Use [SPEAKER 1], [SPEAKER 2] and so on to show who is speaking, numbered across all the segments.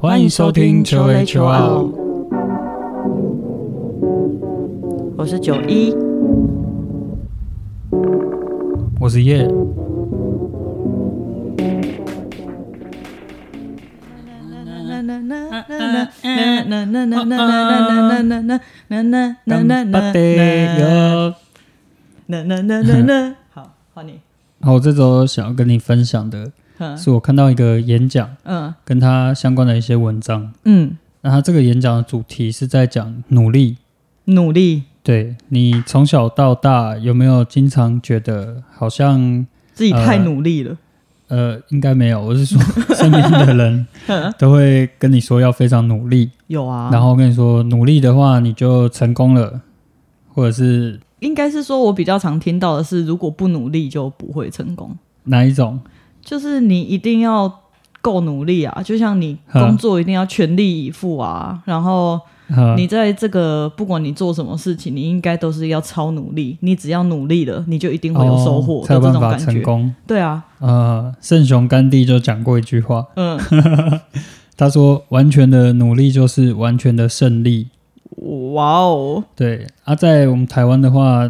[SPEAKER 1] 欢迎收听求 A 求奥，
[SPEAKER 2] 我是九一，
[SPEAKER 1] 我是叶。
[SPEAKER 2] 好，换你。
[SPEAKER 1] 好，我这周想要跟你分享的
[SPEAKER 2] 嗯。
[SPEAKER 1] 是我看到一个演讲，
[SPEAKER 2] 嗯。
[SPEAKER 1] 跟他相关的一些文章。
[SPEAKER 2] 嗯，
[SPEAKER 1] 那他这个演讲的主题是在讲努力。
[SPEAKER 2] 努力，
[SPEAKER 1] 对你从小到大有没有经常觉得好像
[SPEAKER 2] 自己太
[SPEAKER 1] 呃
[SPEAKER 2] 努力了。
[SPEAKER 1] 呃，应该没有，我是说 身边的人 都会跟你说要非常努力，
[SPEAKER 2] 有啊，
[SPEAKER 1] 然后跟你说努力的话你就成功了，或者是
[SPEAKER 2] 应该是说，我比较常听到的是，如果不努力就不会成功，
[SPEAKER 1] 哪一种？
[SPEAKER 2] 就是你一定要够努力啊，就像你
[SPEAKER 1] 嗯
[SPEAKER 2] 工作一定要全力以赴啊，然后
[SPEAKER 1] 呃
[SPEAKER 2] 你在这个不管你做什么事情，你应该都是要超努力，你只要努力了，你就一定会有收获
[SPEAKER 1] 哦才
[SPEAKER 2] 的
[SPEAKER 1] 有办法
[SPEAKER 2] 这种感觉。
[SPEAKER 1] 成功。
[SPEAKER 2] 对啊，
[SPEAKER 1] 呃，圣雄甘地就讲过一句话，
[SPEAKER 2] 嗯，
[SPEAKER 1] 他说：“完全的努力就是完全的胜利。
[SPEAKER 2] 哇哦，”
[SPEAKER 1] 对啊，在我们台湾的话，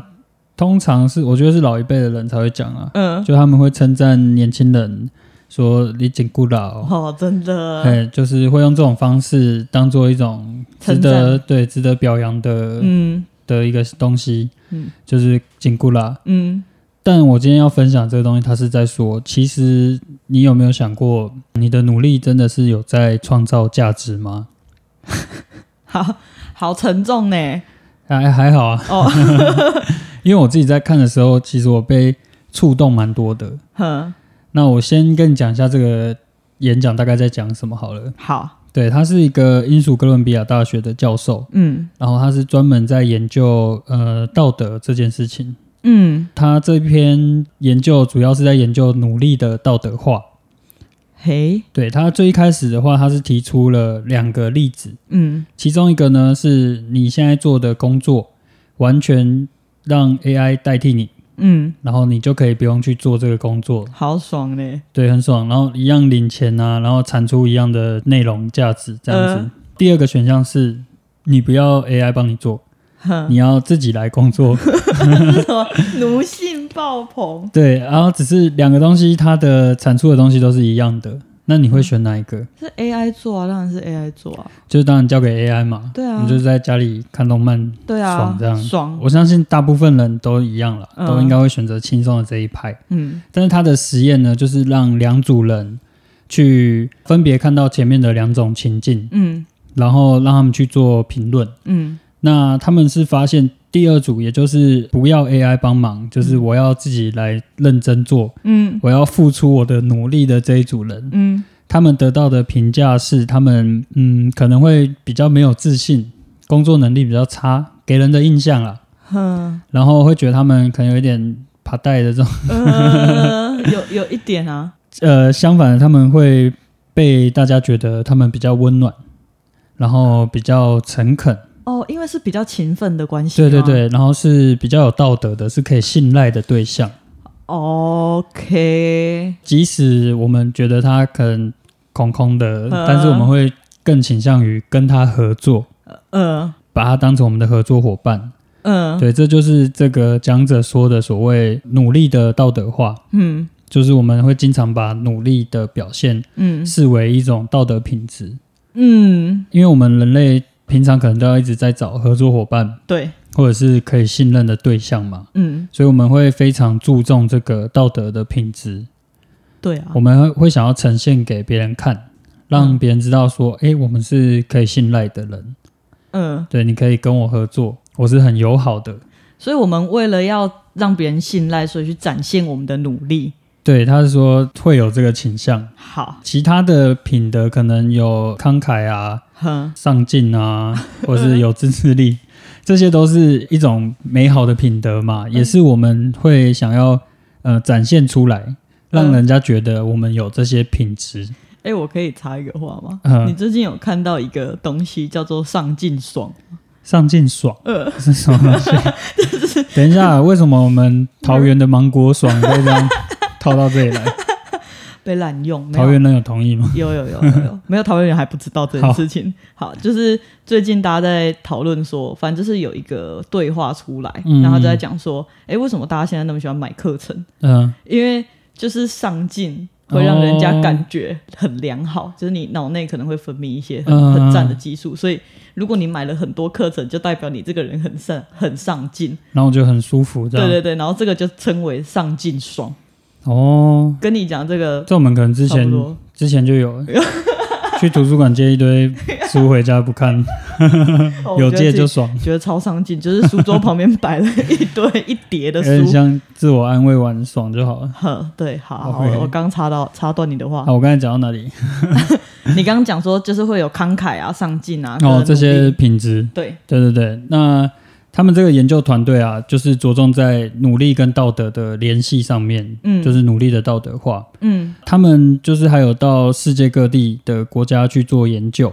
[SPEAKER 1] 通常是我觉得是老一辈的人才会讲啊，
[SPEAKER 2] 嗯，
[SPEAKER 1] 就他们会称赞年轻人说“你紧固老”，
[SPEAKER 2] 哦，真的，
[SPEAKER 1] 哎，就是会用这种方式当做一种值得
[SPEAKER 2] 赞。
[SPEAKER 1] 对值得表扬的、
[SPEAKER 2] 嗯。
[SPEAKER 1] 的一个东西，
[SPEAKER 2] 嗯。
[SPEAKER 1] 就是紧固啦。
[SPEAKER 2] 嗯，
[SPEAKER 1] 但我今天要分享这个东西，它是在说，其实你有没有想过，你的努力真的是有在创造价值吗？
[SPEAKER 2] 好好沉重呢，
[SPEAKER 1] 还还好啊，
[SPEAKER 2] 哦，
[SPEAKER 1] 因为我自己在看的时候，其实我被触动蛮多的。
[SPEAKER 2] 哼，
[SPEAKER 1] 那我先跟你讲一下这个演讲大概在讲什么好了。
[SPEAKER 2] 好，
[SPEAKER 1] 对，他是一个英属哥伦比亚大学的教授，
[SPEAKER 2] 嗯
[SPEAKER 1] 然后他是专门在研究呃道德这件事情。
[SPEAKER 2] 嗯，
[SPEAKER 1] 他这篇研究主要是在研究努力的道德化。
[SPEAKER 2] 嘿，
[SPEAKER 1] 对他最一开始的话，他是提出了两个例子，
[SPEAKER 2] 嗯
[SPEAKER 1] 其中一个呢是你现在做的工作完全让 AI 代替你，
[SPEAKER 2] 嗯，
[SPEAKER 1] 然后你就可以不用去做这个工作，
[SPEAKER 2] 好爽呢，
[SPEAKER 1] 对，很爽，然后一样领钱啊，然后产出一样的内容价值这样子。
[SPEAKER 2] 嗯
[SPEAKER 1] 第二个选项是你不要 AI 帮你做，
[SPEAKER 2] 哼，
[SPEAKER 1] 你要自己来工作，
[SPEAKER 2] 什么？奴性爆棚？
[SPEAKER 1] 对，然后只是两个东西它的产出的东西都是一样的，那你会选哪一个？
[SPEAKER 2] 是 AI 做啊，当然是 AI 做啊，
[SPEAKER 1] 就是当然交给 AI 嘛，
[SPEAKER 2] 对啊
[SPEAKER 1] 你就是在家里看动漫
[SPEAKER 2] 对啊，
[SPEAKER 1] 爽这样。
[SPEAKER 2] 爽，
[SPEAKER 1] 我相信大部分人都一样了，
[SPEAKER 2] 嗯
[SPEAKER 1] 都应该会选择轻松的这一派。
[SPEAKER 2] 嗯
[SPEAKER 1] 但是他的实验呢，就是让两组人去分别看到前面的两种情境，
[SPEAKER 2] 嗯
[SPEAKER 1] 然后让他们去做评论。
[SPEAKER 2] 嗯
[SPEAKER 1] 那他们是发现第二组，也就是不要 AI 帮忙，就是我要自己来认真做，
[SPEAKER 2] 嗯。
[SPEAKER 1] 我要付出我的努力的这一组人，
[SPEAKER 2] 嗯。
[SPEAKER 1] 他们得到的评价是，他们嗯可能会比较没有自信，工作能力比较差，给人的印象啊，
[SPEAKER 2] 嗯，
[SPEAKER 1] 然后会觉得他们可能有一点怕带的这种，
[SPEAKER 2] 呃，有有一点啊，
[SPEAKER 1] 呃，相反，他们会被大家觉得他们比较温暖，然后比较诚恳，
[SPEAKER 2] 哦，因为是比较勤奋的关系，
[SPEAKER 1] 对对，对，然后是比较有道德的，是可以信赖的对象。
[SPEAKER 2] OK，
[SPEAKER 1] 即使我们觉得他可能空空的，
[SPEAKER 2] 嗯。
[SPEAKER 1] 但是我们会更倾向于跟他合作，
[SPEAKER 2] 嗯。
[SPEAKER 1] 把他当成我们的合作伙伴。
[SPEAKER 2] 嗯，
[SPEAKER 1] 对，这就是这个讲者说的所谓努力的道德化，
[SPEAKER 2] 嗯。
[SPEAKER 1] 就是我们会经常把努力的表现
[SPEAKER 2] 嗯。
[SPEAKER 1] 视为一种道德品质，
[SPEAKER 2] 嗯，
[SPEAKER 1] 因为我们人类平常可能都要一直在找合作伙伴
[SPEAKER 2] 对，
[SPEAKER 1] 或者是可以信任的对象嘛，
[SPEAKER 2] 嗯。
[SPEAKER 1] 所以我们会非常注重这个道德的品质，
[SPEAKER 2] 对啊。
[SPEAKER 1] 我，们会会想要呈现给别人看，让别人知道说，诶，我们是可以信赖的人，
[SPEAKER 2] 嗯，
[SPEAKER 1] 对，你可以跟我合作，我是很友好的。
[SPEAKER 2] 所以我们为了要让别人信赖，所以去展现我们的努力。
[SPEAKER 1] 对，他是说会有这个倾向。
[SPEAKER 2] 好，
[SPEAKER 1] 其他的品德可能有慷慨啊、
[SPEAKER 2] 哼，
[SPEAKER 1] 上进啊，或是有自制力，这些都是一种美好的品德嘛，也是我们会想要呃展现出来，让人家觉得我们有这些品质。
[SPEAKER 2] 哎、我可以插一个话吗？
[SPEAKER 1] 嗯
[SPEAKER 2] 你最近有看到一个东西叫做上进爽？
[SPEAKER 1] 上进爽
[SPEAKER 2] 呃，
[SPEAKER 1] 是什么东西？等一下，为什么我们桃园的芒果爽可以这样套到这里来？
[SPEAKER 2] 被滥用。
[SPEAKER 1] 桃园人有同意吗？
[SPEAKER 2] 有有有有有，没有桃园人还不知道这件事情。好，就是最近大家在讨论说，反正就是有一个对话出来，
[SPEAKER 1] 嗯
[SPEAKER 2] 然后就在讲说，哎，为什么大家现在那么喜欢买课程？
[SPEAKER 1] 嗯，
[SPEAKER 2] 因为就是上进会让人家感觉很良好，就是你脑内可能会分泌一些很
[SPEAKER 1] 嗯
[SPEAKER 2] 很赞的激素，所以如果你买了很多课程，就代表你这个人很上很上进。
[SPEAKER 1] 然后就很舒服，
[SPEAKER 2] 对对对，然后这个就称为上进爽。
[SPEAKER 1] 哦，
[SPEAKER 2] 跟你讲这个
[SPEAKER 1] 这我们可能之前之前就有去图书馆借一堆 书回家不看，
[SPEAKER 2] 哦
[SPEAKER 1] 有借就爽，
[SPEAKER 2] 觉得超上进，就是书桌旁边摆了一堆一叠的
[SPEAKER 1] 有点
[SPEAKER 2] 书。
[SPEAKER 1] 像自我安慰完爽就好了。
[SPEAKER 2] 呵，对，好，我我刚插到插断你的话，
[SPEAKER 1] 好，我刚才讲到哪里？
[SPEAKER 2] 你刚刚讲说就是会有慷慨啊、上进啊，
[SPEAKER 1] 哦，这些品质，
[SPEAKER 2] 对，
[SPEAKER 1] 对对对。那他们这个研究团队啊，就是着重在努力跟道德的联系上面，
[SPEAKER 2] 嗯。
[SPEAKER 1] 就是努力的道德化。
[SPEAKER 2] 嗯。
[SPEAKER 1] 他们就是还有到世界各地的国家去做研究，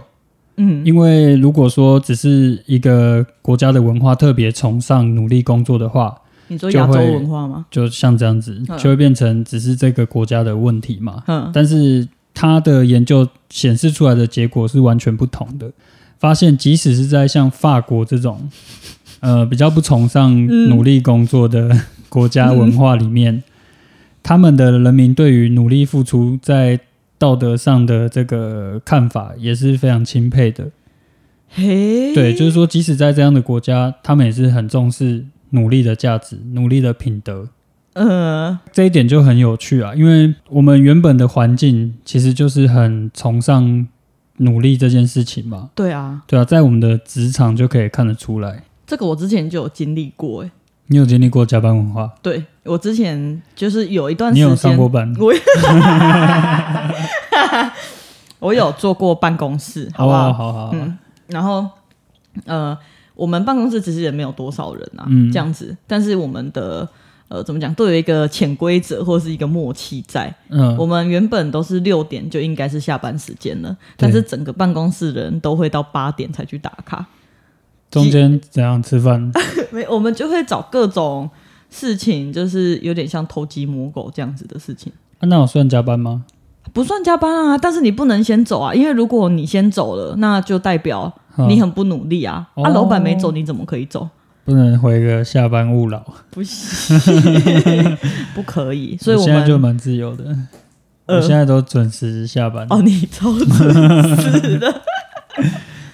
[SPEAKER 2] 嗯。
[SPEAKER 1] 因为如果说只是一个国家的文化特别崇尚努力工作的话，
[SPEAKER 2] 你说亚洲文化吗？
[SPEAKER 1] 就像这样子，
[SPEAKER 2] 嗯。
[SPEAKER 1] 就会变成只是这个国家的问题嘛。
[SPEAKER 2] 嗯。
[SPEAKER 1] 但是他的研究显示出来的结果是完全不同的，发现即使是在像法国这种呃比较不崇尚
[SPEAKER 2] 嗯
[SPEAKER 1] 努力工作的 国家文化里面，他们的人民对于努力付出在道德上的这个看法也是非常钦佩的。
[SPEAKER 2] 嘿，
[SPEAKER 1] 对，就是说，即使在这样的国家，他们也是很重视努力的价值、努力的品德。
[SPEAKER 2] 呃，
[SPEAKER 1] 这一点就很有趣啊，因为我们原本的环境其实就是很崇尚努力这件事情嘛，
[SPEAKER 2] 对啊，
[SPEAKER 1] 对啊，在我们的职场就可以看得出来。
[SPEAKER 2] 这个我之前就有经历过，哎，
[SPEAKER 1] 你有经历过加班文化？
[SPEAKER 2] 对我之前就是有一段
[SPEAKER 1] 你有上过，班？
[SPEAKER 2] 我 我有做过办公室，好不好？
[SPEAKER 1] 哦好好好，
[SPEAKER 2] 嗯，然后呃，我们办公室其实也没有多少人啊，
[SPEAKER 1] 嗯
[SPEAKER 2] 这样子，但是我们的呃怎么讲，都有一个潜规则或是一个默契在。
[SPEAKER 1] 嗯
[SPEAKER 2] 我们原本都是六点就应该是下班时间了，但是整个办公室的人都会到八点才去打卡，
[SPEAKER 1] 中间怎样吃饭？
[SPEAKER 2] 没，我们就会找各种事情，就是有点像偷鸡摸狗这样子的事情。
[SPEAKER 1] 啊那我算加班吗？
[SPEAKER 2] 不算加班啊，但是你不能先走啊，因为如果你先走了，那就代表
[SPEAKER 1] 嗯
[SPEAKER 2] 你很不努力啊。啊，
[SPEAKER 1] 哦
[SPEAKER 2] 老板没走，你怎么可以走？
[SPEAKER 1] 不能回个下班勿扰，
[SPEAKER 2] 不行，不可以。所以我
[SPEAKER 1] 我现在就蛮自由的，
[SPEAKER 2] 呃
[SPEAKER 1] 我现在都准时下班。
[SPEAKER 2] 哦，你超准时的。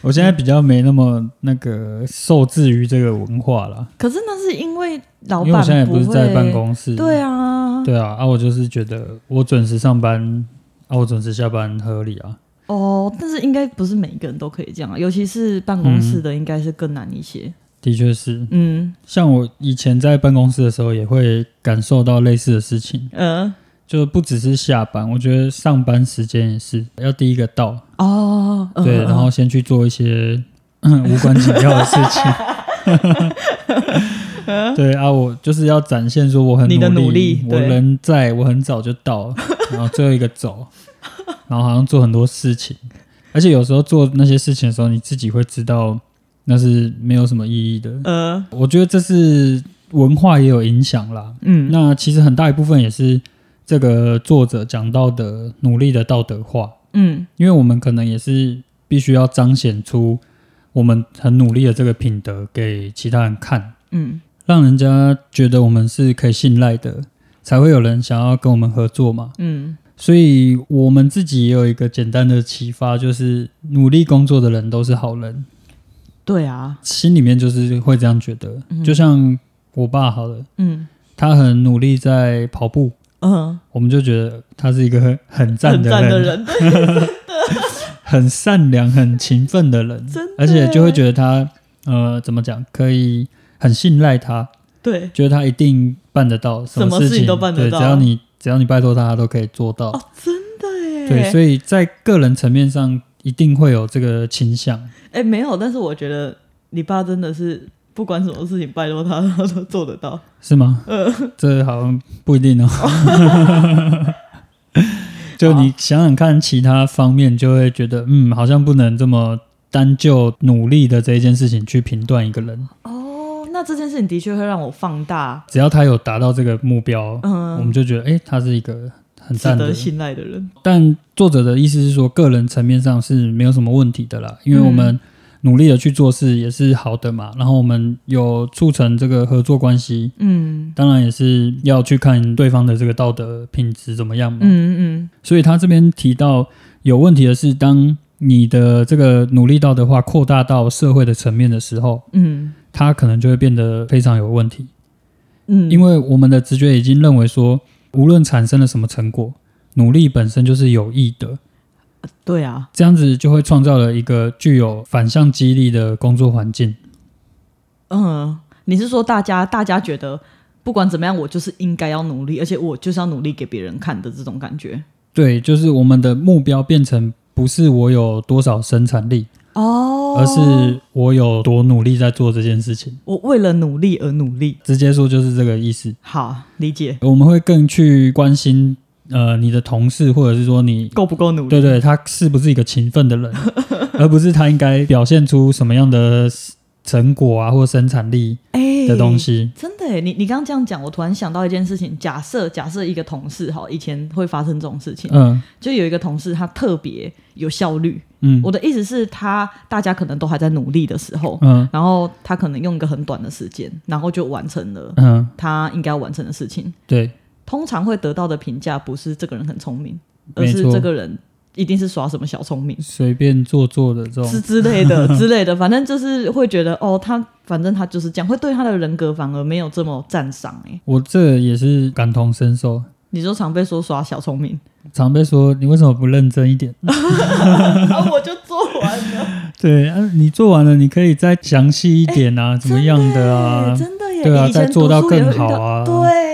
[SPEAKER 1] 我现在比较没那么那个受制于这个文化了，
[SPEAKER 2] 可是那是因为老
[SPEAKER 1] 因为我现在也不是在办公室。
[SPEAKER 2] 对啊，
[SPEAKER 1] 对啊，啊，我就是觉得我准时上班，啊，我准时下班合理啊。
[SPEAKER 2] 哦，但是应该不是每一个人都可以这样啊，尤其是办公室的，应该是更难一些。
[SPEAKER 1] 的确是，
[SPEAKER 2] 嗯
[SPEAKER 1] 像我以前在办公室的时候，也会感受到类似的事情，
[SPEAKER 2] 呃
[SPEAKER 1] 就不只是下班，我觉得上班时间也是要第一个到，
[SPEAKER 2] 哦，呃
[SPEAKER 1] 对，然后先去做一些无关紧要的事情。对啊，我就是要展现说我很
[SPEAKER 2] 你的
[SPEAKER 1] 努
[SPEAKER 2] 努力
[SPEAKER 1] 我
[SPEAKER 2] 对
[SPEAKER 1] 人在，我很早就到，然后最后一个走，然后好像做很多事情，而且有时候做那些事情的时候，你自己会知道那是没有什么意义的。
[SPEAKER 2] 呃
[SPEAKER 1] 我觉得这是文化也有影响啦。
[SPEAKER 2] 嗯
[SPEAKER 1] 那其实很大一部分也是这个作者讲到的努力的道德化，
[SPEAKER 2] 嗯。
[SPEAKER 1] 因为我们可能也是必须要彰显出我们很努力的这个品德给其他人看，
[SPEAKER 2] 嗯。
[SPEAKER 1] 让人家觉得我们是可以信赖的，才会有人想要跟我们合作嘛。
[SPEAKER 2] 嗯。
[SPEAKER 1] 所以我们自己也有一个简单的启发，就是努力工作的人都是好人，
[SPEAKER 2] 对啊，
[SPEAKER 1] 心里面就是会这样觉得。
[SPEAKER 2] 嗯。
[SPEAKER 1] 就像我爸好了，
[SPEAKER 2] 嗯。
[SPEAKER 1] 他很努力在跑步，
[SPEAKER 2] 嗯，
[SPEAKER 1] 我们就觉得他是一个很很赞
[SPEAKER 2] 很
[SPEAKER 1] 的
[SPEAKER 2] 人，
[SPEAKER 1] 很善良、很勤奋的人，而且就会觉得他呃怎么讲，可以很信赖他，
[SPEAKER 2] 对。
[SPEAKER 1] 觉得他一定办得到
[SPEAKER 2] 什么事情
[SPEAKER 1] 事情
[SPEAKER 2] 都办得到。
[SPEAKER 1] 对，只要你只要你拜托他，他都可以做到。
[SPEAKER 2] 哦，真的耶，
[SPEAKER 1] 对，所以在个人层面上一定会有这个倾向。
[SPEAKER 2] 哎，没有，但是我觉得你爸真的是不管什么事情拜托他，他都做得到。
[SPEAKER 1] 是吗？
[SPEAKER 2] 呃
[SPEAKER 1] 这好像不一定哦。就你想想看，其他方面就会觉得，嗯，好像不能这么单就努力的这一件事情去评断一个人。
[SPEAKER 2] 哦，那这件事情的确会让我放大。
[SPEAKER 1] 只要他有达到这个目标，
[SPEAKER 2] 嗯
[SPEAKER 1] 我们就觉得，哎、他是一个很
[SPEAKER 2] 值得。信赖的人。
[SPEAKER 1] 但作者的意思是说，个人层面上是没有什么问题的啦，因为我们努力的去做事也是好的嘛。然后我们有促成这个合作关系，
[SPEAKER 2] 嗯
[SPEAKER 1] 当然也是要去看对方的这个道德品质怎么样嘛。
[SPEAKER 2] 嗯嗯
[SPEAKER 1] 所以他这边提到有问题的是，当你的这个努力道德化扩大到社会的层面的时候，
[SPEAKER 2] 嗯
[SPEAKER 1] 它可能就会变得非常有问题。
[SPEAKER 2] 嗯，
[SPEAKER 1] 因为我们的直觉已经认为说，无论产生了什么成果，努力本身就是有益的，
[SPEAKER 2] 对啊，
[SPEAKER 1] 这样子就会创造了一个具有反向激励的工作环境。
[SPEAKER 2] 嗯，你是说大家大家觉得不管怎么样，我就是应该要努力，而且我就是要努力给别人看的这种感觉。
[SPEAKER 1] 对，就是我们的目标变成不是我有多少生产力，
[SPEAKER 2] 哦
[SPEAKER 1] 而是我有多努力在做这件事情。
[SPEAKER 2] 我为了努力而努力。
[SPEAKER 1] 直接说就是这个意思。
[SPEAKER 2] 好，理解，
[SPEAKER 1] 我们会更去关心呃你的同事，或者是说你
[SPEAKER 2] 够不够努力？
[SPEAKER 1] 对对，他是不是一个勤奋的人，而不是他应该表现出什么样的成果啊或生产力
[SPEAKER 2] 哎
[SPEAKER 1] 的东西。
[SPEAKER 2] 真的耶，你你刚刚这样讲，我突然想到一件事情。假设假设一个同事哈，以前会发生这种事情，
[SPEAKER 1] 嗯
[SPEAKER 2] 就有一个同事他特别有效率。
[SPEAKER 1] 嗯
[SPEAKER 2] 我的意思是，他大家可能都还在努力的时候，
[SPEAKER 1] 嗯
[SPEAKER 2] 然后他可能用一个很短的时间，然后就完成了
[SPEAKER 1] 嗯，
[SPEAKER 2] 他应该要完成的事情。
[SPEAKER 1] 对，
[SPEAKER 2] 通常会得到的评价不是这个人很聪明，而是这个人一定是耍什么小聪明。
[SPEAKER 1] 随便做做的这
[SPEAKER 2] 之
[SPEAKER 1] 种，
[SPEAKER 2] 之类的 之类的，反正就是会觉得哦，他反正他就是这样，会对他的人格反而没有这么赞赏。哎，
[SPEAKER 1] 我这也是感同身受。
[SPEAKER 2] 你就常被说耍小聪明，
[SPEAKER 1] 常被说你为什么不认真一点？
[SPEAKER 2] 啊，我就做完了，
[SPEAKER 1] 对啊，你做完了，你可以再详细一点啊，怎么样的啊
[SPEAKER 2] 哎？真的耶，
[SPEAKER 1] 对啊再做到更好啊
[SPEAKER 2] 对，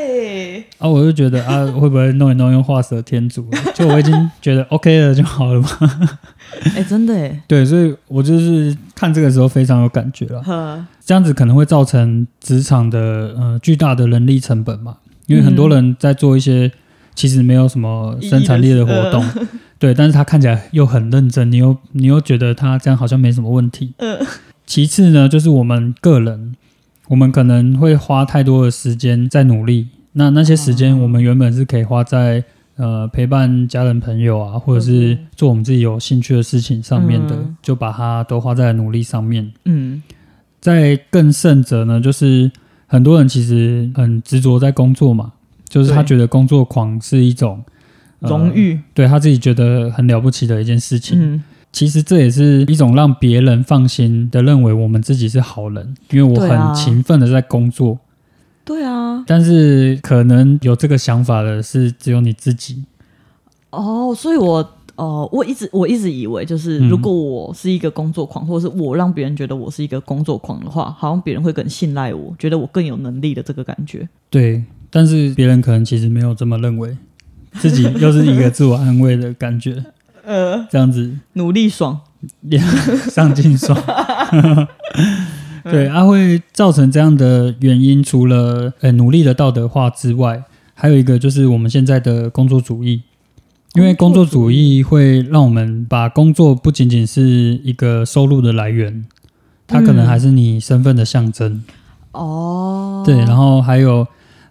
[SPEAKER 1] 啊，我就觉得啊，会不会弄一弄用画蛇添足？就我已经觉得 OK 了就好了嘛。
[SPEAKER 2] 哎，真的哎，
[SPEAKER 1] 对，所以我就是看这个时候非常有感觉了。
[SPEAKER 2] 呵，
[SPEAKER 1] 这样子可能会造成职场的呃巨大的人力成本嘛，因为很多人在做一些其实没有什么生产力的活动，对，但是他看起来又很认真，你又你又觉得他这样好像没什么问题。
[SPEAKER 2] 呃，
[SPEAKER 1] 其次呢，就是我们个人，我们可能会花太多的时间在努力，那那些时间我们原本是可以花在呃陪伴家人朋友啊，或者是做我们自己有兴趣的事情上面的，
[SPEAKER 2] 嗯
[SPEAKER 1] 就把它都花在努力上面。
[SPEAKER 2] 嗯
[SPEAKER 1] 在更甚者呢，就是很多人其实很执着在工作嘛，就是他觉得工作狂是一种、呃
[SPEAKER 2] 荣誉，
[SPEAKER 1] 对他自己觉得很了不起的一件事情。
[SPEAKER 2] 嗯，
[SPEAKER 1] 其实这也是一种让别人放心的认为我们自己是好人，因为我很勤奋的在工作。
[SPEAKER 2] 对啊，
[SPEAKER 1] 但是可能有这个想法的是只有你自己。
[SPEAKER 2] 哦，所以我。哦，我一直我一直以为，就是
[SPEAKER 1] 嗯
[SPEAKER 2] 如果我是一个工作狂，或者是我让别人觉得我是一个工作狂的话，好像别人会更信赖我，觉得我更有能力的这个感觉。
[SPEAKER 1] 对，但是别人可能其实没有这么认为，自己又是一个自我安慰的感觉，
[SPEAKER 2] 呃，
[SPEAKER 1] 这样子
[SPEAKER 2] 努力爽，
[SPEAKER 1] 上进爽。对，它、会造成这样的原因，除了呃努力的道德化之外，还有一个就是我们现在的工作主义。因为工作主义会让我们把工作不仅仅是一个收入的来源，它可能还是你身份的象征。
[SPEAKER 2] 哦，
[SPEAKER 1] 对，然后还有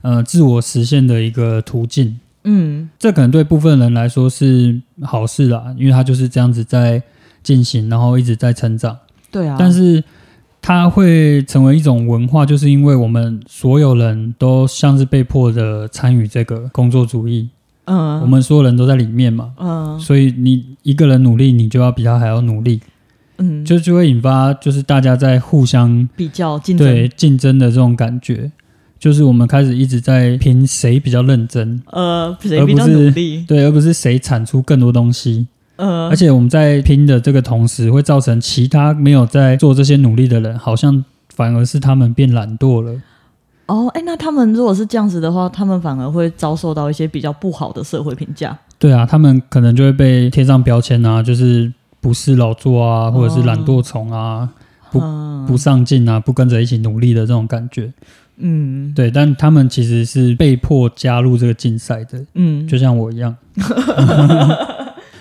[SPEAKER 1] 呃自我实现的一个途径。
[SPEAKER 2] 嗯
[SPEAKER 1] 这可能对部分人来说是好事啦，因为他就是这样子在进行，然后一直在成长。
[SPEAKER 2] 对啊，
[SPEAKER 1] 但是它会成为一种文化，就是因为我们所有人都像是被迫的参与这个工作主义，
[SPEAKER 2] 嗯，
[SPEAKER 1] 我们所有人都在里面嘛，
[SPEAKER 2] 嗯。
[SPEAKER 1] 所以你一个人努力，你就要比他还要努力，
[SPEAKER 2] 嗯，
[SPEAKER 1] 就就会引发就是大家在互相
[SPEAKER 2] 比较竞争，
[SPEAKER 1] 对竞争的这种感觉，就是我们开始一直在拼谁比较认真，
[SPEAKER 2] 呃，谁比较
[SPEAKER 1] 而不是
[SPEAKER 2] 努力，
[SPEAKER 1] 对，而不是谁产出更多东西。
[SPEAKER 2] 呃
[SPEAKER 1] 而，且我们在拼的这个同时，会造成其他没有在做这些努力的人，好像反而是他们变懒惰了。
[SPEAKER 2] 哦，哎，那他们如果是这样子的话，他们反而会遭受到一些比较不好的社会评价。
[SPEAKER 1] 对啊，他们可能就会被贴上标签啊，就是不是劳作啊，或者是懒惰虫啊，不
[SPEAKER 2] 嗯
[SPEAKER 1] 不上进啊，不跟着一起努力的这种感觉。
[SPEAKER 2] 嗯
[SPEAKER 1] 对，但他们其实是被迫加入这个竞赛的，
[SPEAKER 2] 嗯，
[SPEAKER 1] 就像我一样。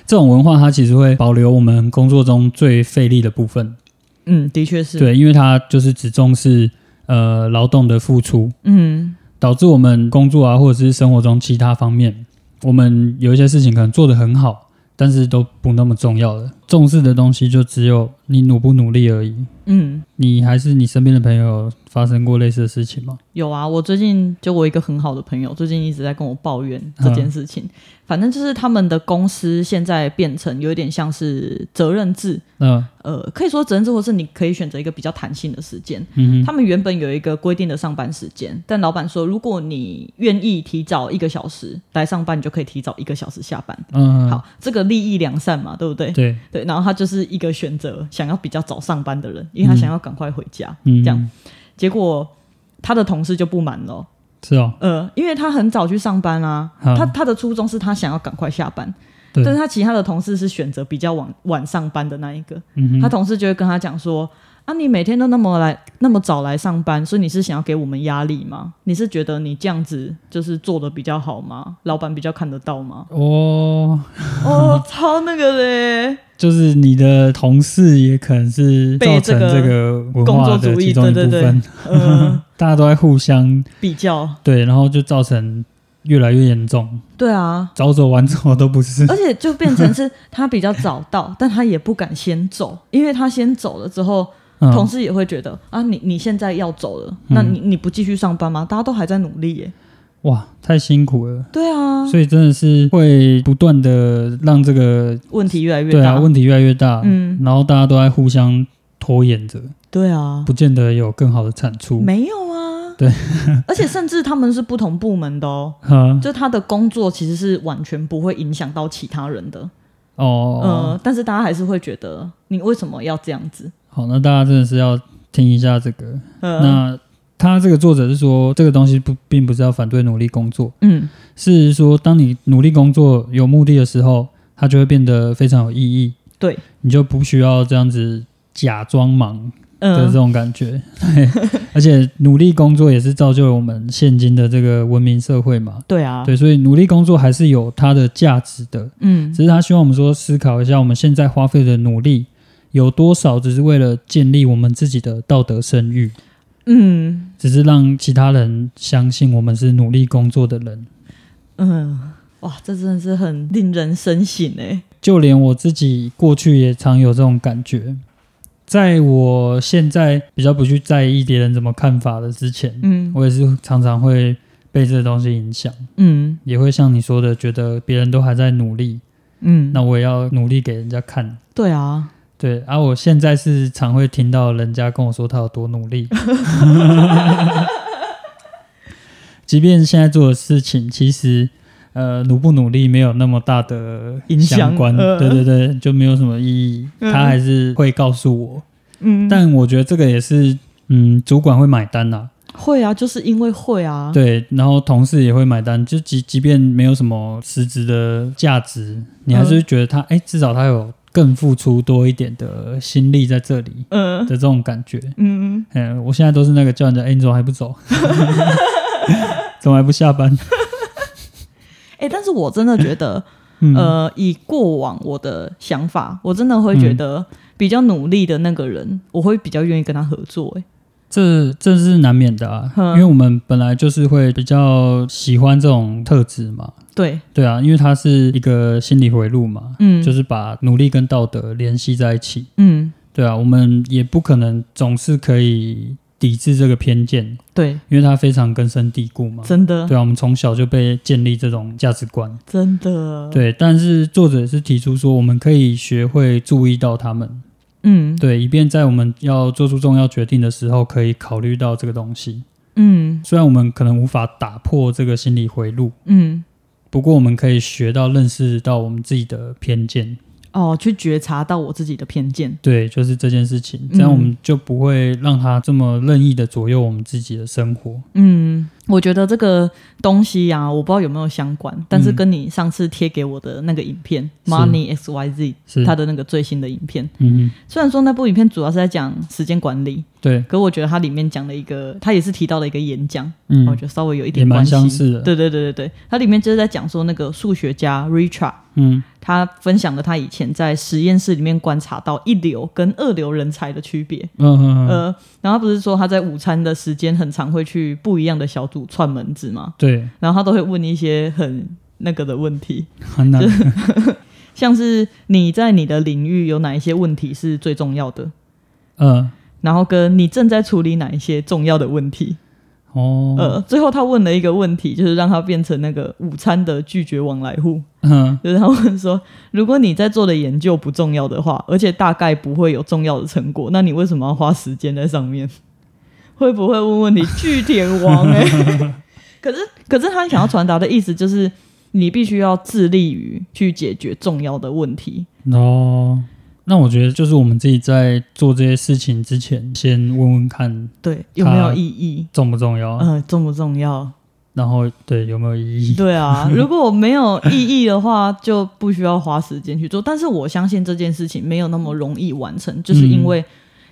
[SPEAKER 1] 这种文化它其实会保留我们工作中最费力的部分，
[SPEAKER 2] 嗯，的确是，，
[SPEAKER 1] 对，因为它就是只重视呃劳动的付出，
[SPEAKER 2] 嗯。
[SPEAKER 1] 导致我们工作啊或者是生活中其他方面我们有一些事情可能做得很好，但是都不那么重要了。重视的东西就只有你努不努力而已。
[SPEAKER 2] 嗯，
[SPEAKER 1] 你还是你身边的朋友发生过类似的事情吗？
[SPEAKER 2] 有啊，我最近就我一个很好的朋友，最近一直在跟我抱怨这件事情。反正就是他们的公司现在变成有点像是责任制，
[SPEAKER 1] 嗯
[SPEAKER 2] 呃，可以说责任制，或是你可以选择一个比较弹性的时间。
[SPEAKER 1] 嗯
[SPEAKER 2] 他们原本有一个规定的上班时间，但老板说，如果你愿意提早一个小时来上班，你就可以提早一个小时下班。
[SPEAKER 1] 嗯，
[SPEAKER 2] 好，这个利益良善嘛，对不对？
[SPEAKER 1] 对，
[SPEAKER 2] 对，然后他就是一个选择想要比较早上班的人，因为他想要赶快回家。
[SPEAKER 1] 嗯，
[SPEAKER 2] 这样。结果他的同事就不满了，
[SPEAKER 1] 是哦，
[SPEAKER 2] 呃，因为他很早去上班啊，他他的初衷是他想要赶快下班，但是他其他的同事是选择比较晚晚上班的那一个，
[SPEAKER 1] 嗯哼。
[SPEAKER 2] 他同事就会跟他讲说。啊，你每天都那么来那么早来上班，所以你是想要给我们压力吗？你是觉得你这样子就是做的比较好吗？老板比较看得到吗？
[SPEAKER 1] 哦，
[SPEAKER 2] 哦，超那个嘞，
[SPEAKER 1] 就是你的同事也可能是造成这个文
[SPEAKER 2] 工
[SPEAKER 1] 化
[SPEAKER 2] 作主义
[SPEAKER 1] 的其中一
[SPEAKER 2] 对对
[SPEAKER 1] 部分，
[SPEAKER 2] 呃，
[SPEAKER 1] 大家都在互相
[SPEAKER 2] 比较，
[SPEAKER 1] 对，然后就造成越来越严重，
[SPEAKER 2] 对啊，
[SPEAKER 1] 早走晚走都不是。
[SPEAKER 2] 而且就变成是他比较早到，但他也不敢先走，因为他先走了之后，
[SPEAKER 1] 嗯
[SPEAKER 2] 同事也会觉得啊，你你现在要走了，那你你不继续上班吗？大家都还在努力耶。
[SPEAKER 1] 哇，太辛苦了，
[SPEAKER 2] 对啊，
[SPEAKER 1] 所以真的是会不断的让这个
[SPEAKER 2] 问题越来越大。
[SPEAKER 1] 对啊问题越来越大，
[SPEAKER 2] 嗯
[SPEAKER 1] 然后大家都在互相拖延着，
[SPEAKER 2] 对啊，
[SPEAKER 1] 不见得有更好的产出。
[SPEAKER 2] 没有啊。
[SPEAKER 1] 对，
[SPEAKER 2] 而且甚至他们是不同部门的哦，就他的工作其实是完全不会影响到其他人的。
[SPEAKER 1] 哦，
[SPEAKER 2] 呃，但是大家还是会觉得你为什么要这样子？
[SPEAKER 1] 好，那大家真的是要听一下这个。
[SPEAKER 2] 呃，
[SPEAKER 1] 那他这个作者是说，这个东西不并不是要反对努力工作，
[SPEAKER 2] 嗯
[SPEAKER 1] 是说当你努力工作有目的的时候，它就会变得非常有意义，
[SPEAKER 2] 对，
[SPEAKER 1] 你就不需要这样子假装忙的这
[SPEAKER 2] 嗯
[SPEAKER 1] 种感觉。对，而且努力工作也是造就了我们现今的这个文明社会嘛。
[SPEAKER 2] 对啊，
[SPEAKER 1] 对，所以努力工作还是有它的价值的，
[SPEAKER 2] 嗯
[SPEAKER 1] 只是他希望我们说思考一下，我们现在花费的努力有多少，只是为了建立我们自己的道德声誉，
[SPEAKER 2] 嗯。
[SPEAKER 1] 只是让其他人相信我们是努力工作的人。
[SPEAKER 2] 嗯，哇，这真的是很令人深省哎。
[SPEAKER 1] 就连我自己过去也常有这种感觉，在我现在比较不去在意别人怎么看法的之前，
[SPEAKER 2] 嗯。
[SPEAKER 1] 我也是常常会被这个东西影响，
[SPEAKER 2] 嗯。
[SPEAKER 1] 也会像你说的，觉得别人都还在努力，
[SPEAKER 2] 嗯，
[SPEAKER 1] 那我也要努力给人家看。
[SPEAKER 2] 对啊，
[SPEAKER 1] 对，而、我现在是常会听到人家跟我说他有多努力，即便现在做的事情，其实呃努不努力没有那么大的
[SPEAKER 2] 影响
[SPEAKER 1] 相关，
[SPEAKER 2] 呃
[SPEAKER 1] 对对对，就没有什么意义。
[SPEAKER 2] 嗯
[SPEAKER 1] 他还是会告诉我，
[SPEAKER 2] 嗯，
[SPEAKER 1] 但我觉得这个也是，嗯，主管会买单呐、
[SPEAKER 2] 会啊，就是因为会啊，
[SPEAKER 1] 对，然后同事也会买单，就即即便没有什么实质的价值，你还是会觉得他，哎、至少他有更付出多一点的心力在这里
[SPEAKER 2] 嗯
[SPEAKER 1] 的这种感觉。
[SPEAKER 2] 嗯，
[SPEAKER 1] 嗯，我现在都是那个叫人家，哎、你怎么还不走？怎么还不下班？
[SPEAKER 2] 哎、但是我真的觉得，
[SPEAKER 1] 嗯，
[SPEAKER 2] 呃，以过往我的想法，我真的会觉得比较努力的那个人，我会比较愿意跟他合作、哎，
[SPEAKER 1] 这这是难免的啊，
[SPEAKER 2] 嗯
[SPEAKER 1] 因为我们本来就是会比较喜欢这种特质嘛。
[SPEAKER 2] 对，
[SPEAKER 1] 对啊，因为它是一个心理回路嘛，
[SPEAKER 2] 嗯，
[SPEAKER 1] 就是把努力跟道德联系在一起。
[SPEAKER 2] 嗯，
[SPEAKER 1] 对啊，我们也不可能总是可以抵制这个偏见，
[SPEAKER 2] 对，
[SPEAKER 1] 因为它非常根深蒂固嘛。
[SPEAKER 2] 真的，
[SPEAKER 1] 对啊，我们从小就被建立这种价值观。
[SPEAKER 2] 真的，，
[SPEAKER 1] 对，但是作者是提出说，我们可以学会注意到他们，
[SPEAKER 2] 嗯，
[SPEAKER 1] 对，以便在我们要做出重要决定的时候，可以考虑到这个东西。
[SPEAKER 2] 嗯。
[SPEAKER 1] 虽然我们可能无法打破这个心理回路，
[SPEAKER 2] 嗯，
[SPEAKER 1] 不过我们可以学到认识到我们自己的偏见。
[SPEAKER 2] 哦，去觉察到我自己的偏见，
[SPEAKER 1] 对，就是这件事情，
[SPEAKER 2] 嗯
[SPEAKER 1] 这样我们就不会让它这么任意的左右我们自己的生活。
[SPEAKER 2] 嗯，我觉得这个东西呀、我不知道有没有相关，但是
[SPEAKER 1] 嗯。
[SPEAKER 2] 跟你上次贴给我的那个影片
[SPEAKER 1] 是。
[SPEAKER 2] Money X Y Z
[SPEAKER 1] 是，
[SPEAKER 2] 它的那个最新的影片，
[SPEAKER 1] 嗯
[SPEAKER 2] 虽然说那部影片主要是在讲时间管理，
[SPEAKER 1] 哼，对，
[SPEAKER 2] 可我觉得它里面讲了一个，它也是提到了一个演讲，
[SPEAKER 1] 嗯。
[SPEAKER 2] 我觉得稍微有一点关系。
[SPEAKER 1] 相似的。
[SPEAKER 2] 对对对对对，它里面就是在讲说那个数学家 Richard，
[SPEAKER 1] 嗯
[SPEAKER 2] 他分享了他以前在实验室里面观察到一流跟二流人才的区别。
[SPEAKER 1] 嗯嗯嗯，
[SPEAKER 2] 呃，然后他不是说他在午餐的时间很常会去不一样的小组串门子吗？
[SPEAKER 1] 对，
[SPEAKER 2] 然后他都会问一些很那个的问题，
[SPEAKER 1] 很难。
[SPEAKER 2] 像是你在你的领域有哪一些问题是最重要的，
[SPEAKER 1] 嗯，
[SPEAKER 2] 然后跟你正在处理哪一些重要的问题。
[SPEAKER 1] 哦，
[SPEAKER 2] 呃，最后他问了一个问题，就是让他变成那个午餐的拒绝往来户。
[SPEAKER 1] 嗯，
[SPEAKER 2] 就是他问说，如果你在做的研究不重要的话，而且大概不会有重要的成果，那你为什么要花时间在上面？会不会问问题？巨田王哎、可是可是他想要传达的意思就是，你必须要致力于去解决重要的问题。
[SPEAKER 1] 哦，那我觉得就是我们自己在做这些事情之前，先问问看
[SPEAKER 2] 对，有没有意义？
[SPEAKER 1] 重不重要，
[SPEAKER 2] 嗯、重不重要？
[SPEAKER 1] 然后对有没有意义。
[SPEAKER 2] 对啊，如果没有意义的话，就不需要花时间去做。但是我相信这件事情没有那么容易完成，就是因为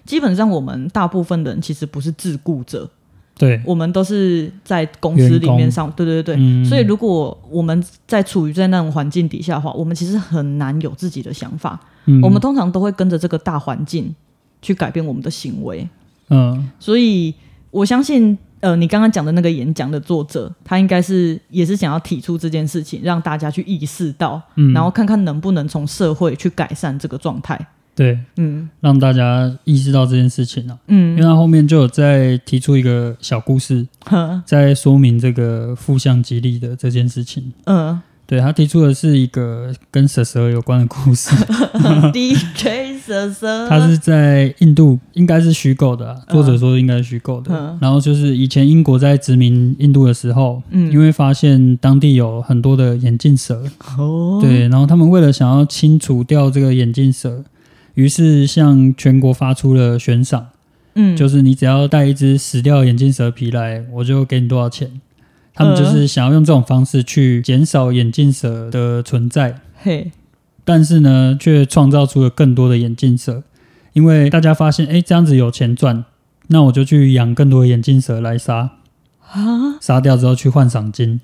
[SPEAKER 2] 基本上我们大部分的人其实不是自雇者，
[SPEAKER 1] 对，
[SPEAKER 2] 我们都是在公司里面上，对对对对。
[SPEAKER 1] 嗯
[SPEAKER 2] 所以如果我们在处于在那种环境底下的话，我们其实很难有自己的想法。
[SPEAKER 1] 嗯
[SPEAKER 2] 我们通常都会跟着这个大环境去改变我们的行为。
[SPEAKER 1] 嗯
[SPEAKER 2] 所以我相信，呃，你刚刚讲的那个演讲的作者，他应该是也是想要提出这件事情，让大家去意识到，
[SPEAKER 1] 嗯，
[SPEAKER 2] 然后看看能不能从社会去改善这个状态。
[SPEAKER 1] 对
[SPEAKER 2] 嗯。
[SPEAKER 1] 让大家意识到这件事情啊，因为
[SPEAKER 2] 嗯，
[SPEAKER 1] 他后面就有在提出一个小故事，
[SPEAKER 2] 呵。
[SPEAKER 1] 在说明这个负向激励的这件事情。
[SPEAKER 2] 嗯。
[SPEAKER 1] 对他提出的是一个跟蛇蛇有关的故事，，
[SPEAKER 2] DJ 蛇蛇，
[SPEAKER 1] 他是在印度，应该是虚构的、啊，作者说应该是虚构的。
[SPEAKER 2] 嗯。
[SPEAKER 1] 然后就是以前英国在殖民印度的时候，
[SPEAKER 2] 嗯。
[SPEAKER 1] 因为发现当地有很多的眼镜蛇，
[SPEAKER 2] 哦，
[SPEAKER 1] 对，然后他们为了想要清除掉这个眼镜蛇，于是向全国发出了悬赏，
[SPEAKER 2] 嗯，
[SPEAKER 1] 就是你只要带一只死掉的眼镜蛇皮来，我就给你多少钱。他们就是想要用这种方式去减少眼镜蛇的存在，
[SPEAKER 2] 嘿，
[SPEAKER 1] 但是呢，却创造出了更多的眼镜蛇，因为大家发现，哎，这样子有钱赚，那我就去养更多的眼镜蛇来杀，
[SPEAKER 2] 啊，
[SPEAKER 1] 杀掉之后去换赏金。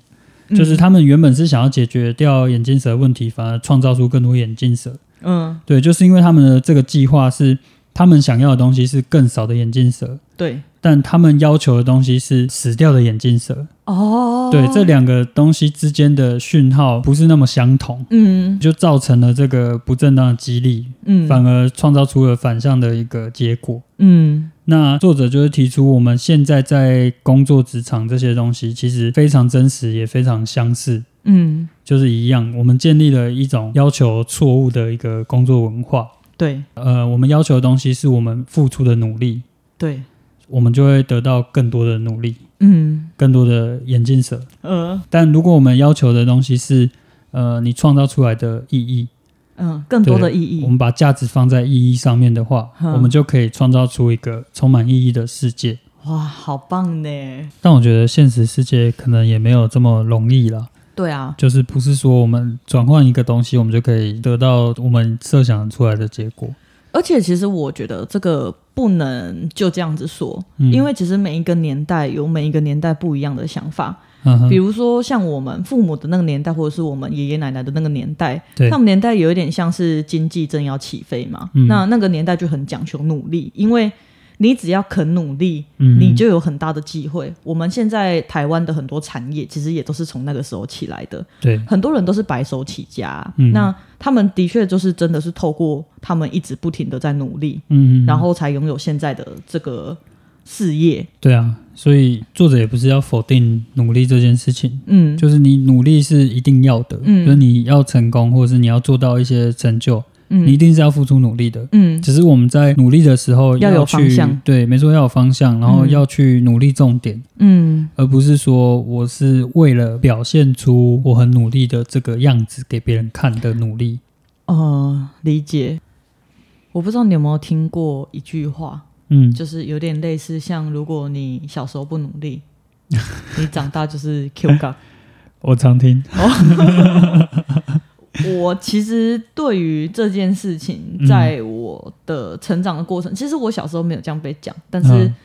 [SPEAKER 2] 嗯
[SPEAKER 1] 就是他们原本是想要解决掉眼镜蛇的问题，反而创造出更多眼镜蛇。
[SPEAKER 2] 嗯，
[SPEAKER 1] 对，就是因为他们的这个计划是他们想要的东西是更少的眼镜蛇，
[SPEAKER 2] 对，
[SPEAKER 1] 但他们要求的东西是死掉的眼镜蛇。
[SPEAKER 2] 哦，
[SPEAKER 1] 对，这两个东西之间的讯号不是那么相同，
[SPEAKER 2] 嗯。
[SPEAKER 1] 就造成了这个不正当的激励，
[SPEAKER 2] 嗯，
[SPEAKER 1] 反而创造出了反向的一个结果。
[SPEAKER 2] 嗯。
[SPEAKER 1] 那作者就是提出，我们现在在工作职场这些东西，其实非常真实，也非常相似，
[SPEAKER 2] 嗯，
[SPEAKER 1] 就是一样。我们建立了一种要求错误的一个工作文化。
[SPEAKER 2] 对
[SPEAKER 1] 呃，我们要求的东西是我们付出的努力，
[SPEAKER 2] 对，
[SPEAKER 1] 我们就会得到更多的努力，
[SPEAKER 2] 嗯
[SPEAKER 1] 更多的眼镜蛇。
[SPEAKER 2] 呃
[SPEAKER 1] 但如果我们要求的东西是，呃，你创造出来的意义，
[SPEAKER 2] 嗯，更多的意义，
[SPEAKER 1] 我们把价值放在意义上面的话，
[SPEAKER 2] 嗯
[SPEAKER 1] 我们就可以创造出一个充满意义的世界。
[SPEAKER 2] 哇，好棒呢！
[SPEAKER 1] 但我觉得现实世界可能也没有这么容易啦，
[SPEAKER 2] 对啊，
[SPEAKER 1] 就是不是说我们转换一个东西，我们就可以得到我们设想出来的结果。
[SPEAKER 2] 而且其实我觉得这个不能就这样子说，
[SPEAKER 1] 嗯。
[SPEAKER 2] 因为其实每一个年代有每一个年代不一样的想法。
[SPEAKER 1] 嗯
[SPEAKER 2] 比如说像我们父母的那个年代，或者是我们爷爷奶奶的那个年代，他们年代有一点像是经济正要起飞嘛，
[SPEAKER 1] 嗯。
[SPEAKER 2] 那那个年代就很讲求努力，因为你只要肯努力，
[SPEAKER 1] 嗯。
[SPEAKER 2] 你就有很大的机会。我们现在台湾的很多产业其实也都是从那个时候起来的，
[SPEAKER 1] 对，
[SPEAKER 2] 很多人都是白手起家，
[SPEAKER 1] 嗯。
[SPEAKER 2] 那他们的确就是真的是透过他们一直不停的在努力，
[SPEAKER 1] 嗯，
[SPEAKER 2] 然后才拥有现在的这个事业。
[SPEAKER 1] 对啊，所以作者也不是要否定努力这件事情，
[SPEAKER 2] 嗯，
[SPEAKER 1] 就是你努力是一定要的，
[SPEAKER 2] 嗯。
[SPEAKER 1] 就是你要成功，或者是你要做到一些成就，
[SPEAKER 2] 嗯
[SPEAKER 1] 你一定是要付出努力的。
[SPEAKER 2] 嗯
[SPEAKER 1] 只是我们在努力的时候
[SPEAKER 2] 要有方向
[SPEAKER 1] 对，没错，要有方向，然后
[SPEAKER 2] 嗯
[SPEAKER 1] 要去努力重点，
[SPEAKER 2] 嗯
[SPEAKER 1] 而不是说我是为了表现出我很努力的这个样子给别人看的努力。
[SPEAKER 2] 哦，理解。我不知道你有没有听过一句话，
[SPEAKER 1] 嗯，
[SPEAKER 2] 就是有点类似像，如果你小时候不努力，你长大就是 Q 杠。
[SPEAKER 1] 我常听。
[SPEAKER 2] 我其实对于这件事情，
[SPEAKER 1] 嗯。
[SPEAKER 2] 在我的成长的过程，其实我小时候没有这样被讲，但是
[SPEAKER 1] 嗯。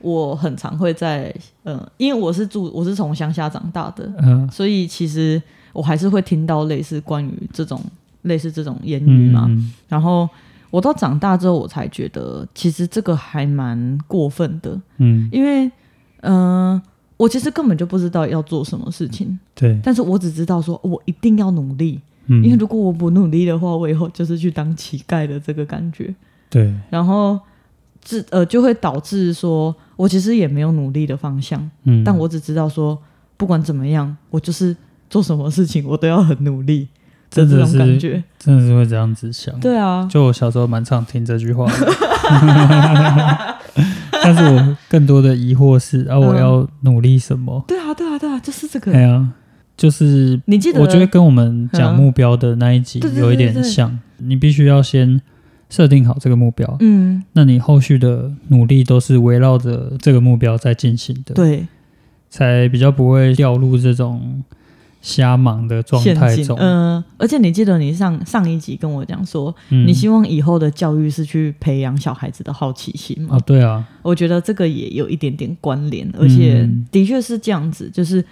[SPEAKER 2] 我很常会在，呃，因为我是住，我是从乡下长大的，
[SPEAKER 1] 嗯。
[SPEAKER 2] 所以其实我还是会听到类似关于这种类似这种言语嘛。
[SPEAKER 1] 嗯
[SPEAKER 2] 然后我到长大之后，我才觉得其实这个还蛮过分的，
[SPEAKER 1] 嗯。
[SPEAKER 2] 因为，嗯、我其实根本就不知道要做什么事情，
[SPEAKER 1] 对，
[SPEAKER 2] 但是我只知道说我一定要努力，
[SPEAKER 1] 嗯，
[SPEAKER 2] 因为如果我不努力的话，我以后就是去当乞丐的这个感觉，
[SPEAKER 1] 对，
[SPEAKER 2] 然后这呃就会导致说我其实也没有努力的方向，
[SPEAKER 1] 嗯，
[SPEAKER 2] 但我只知道说不管怎么样，我就是做什么事情我都要很努力这种
[SPEAKER 1] 真的是
[SPEAKER 2] 感觉。
[SPEAKER 1] 真的是会这样子想。
[SPEAKER 2] 对啊，
[SPEAKER 1] 就我小时候蛮常听这句话的，但是我更多的疑惑是啊，我要努力什么？
[SPEAKER 2] 对啊，对啊，对啊，就是这个。
[SPEAKER 1] 哎呀，就是
[SPEAKER 2] 你记得？
[SPEAKER 1] 我觉得跟我们讲目标的那一集有一点像，你必须要先设定好这个目标，
[SPEAKER 2] 嗯，
[SPEAKER 1] 那你后续的努力都是围绕着这个目标在进行的，，
[SPEAKER 2] 对，
[SPEAKER 1] 才比较不会掉入这种瞎忙的状。态中。
[SPEAKER 2] 嗯、而且你记得你上上一集跟我讲说，
[SPEAKER 1] 嗯
[SPEAKER 2] 你希望以后的教育是去培养小孩子的好奇心吗？
[SPEAKER 1] 啊，对啊，
[SPEAKER 2] 我觉得这个也有一点点关联，而且
[SPEAKER 1] 嗯
[SPEAKER 2] 的确是这样子，就是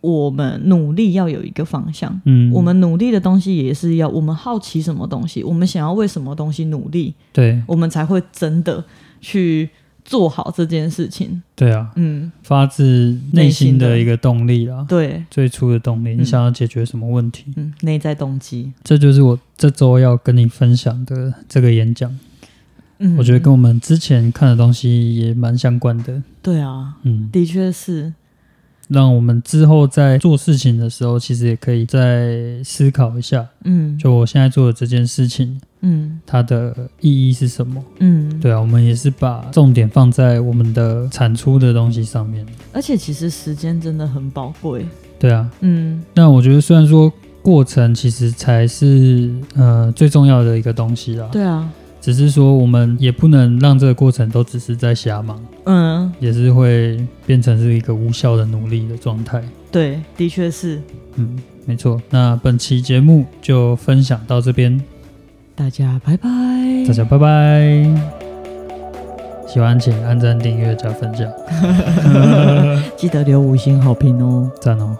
[SPEAKER 2] 我们努力要有一个方向。
[SPEAKER 1] 嗯，
[SPEAKER 2] 我们努力的东西也是要我们好奇什么东西，我们想要为什么东西努力，
[SPEAKER 1] 对
[SPEAKER 2] 我们才会真的去做好这件事情。
[SPEAKER 1] 对啊，
[SPEAKER 2] 嗯，
[SPEAKER 1] 发自
[SPEAKER 2] 内心的
[SPEAKER 1] 的一个动力啦，
[SPEAKER 2] 对，
[SPEAKER 1] 最初的动力，你
[SPEAKER 2] 嗯
[SPEAKER 1] 想要解决什么问题？
[SPEAKER 2] 嗯，内在动机。
[SPEAKER 1] 这就是我这周要跟你分享的这个演讲，
[SPEAKER 2] 嗯，
[SPEAKER 1] 我觉得跟我们之前看的东西也蛮相关的。
[SPEAKER 2] 对啊，
[SPEAKER 1] 嗯，
[SPEAKER 2] 的确是。
[SPEAKER 1] 让我们之后在做事情的时候，其实也可以再思考一下，
[SPEAKER 2] 嗯，
[SPEAKER 1] 就我现在做的这件事情，
[SPEAKER 2] 嗯。
[SPEAKER 1] 它的意义是什么？
[SPEAKER 2] 嗯，
[SPEAKER 1] 对啊，我们也是把重点放在我们的产出的东西上面。
[SPEAKER 2] 而且其实时间真的很宝贵。
[SPEAKER 1] 对啊，
[SPEAKER 2] 嗯。
[SPEAKER 1] 那我觉得虽然说过程其实才是呃最重要的一个东西啦，
[SPEAKER 2] 对啊，
[SPEAKER 1] 只是说我们也不能让这个过程都只是在瞎忙，
[SPEAKER 2] 嗯，
[SPEAKER 1] 也是会变成是一个无效的努力的状态。
[SPEAKER 2] 对，的确是。
[SPEAKER 1] 嗯，没错。那本期节目就分享到这边，
[SPEAKER 2] 大家拜拜。
[SPEAKER 1] 大家拜拜。喜欢请按赞、订阅、加分享，
[SPEAKER 2] 记得留五星好评哦。
[SPEAKER 1] 赞哦。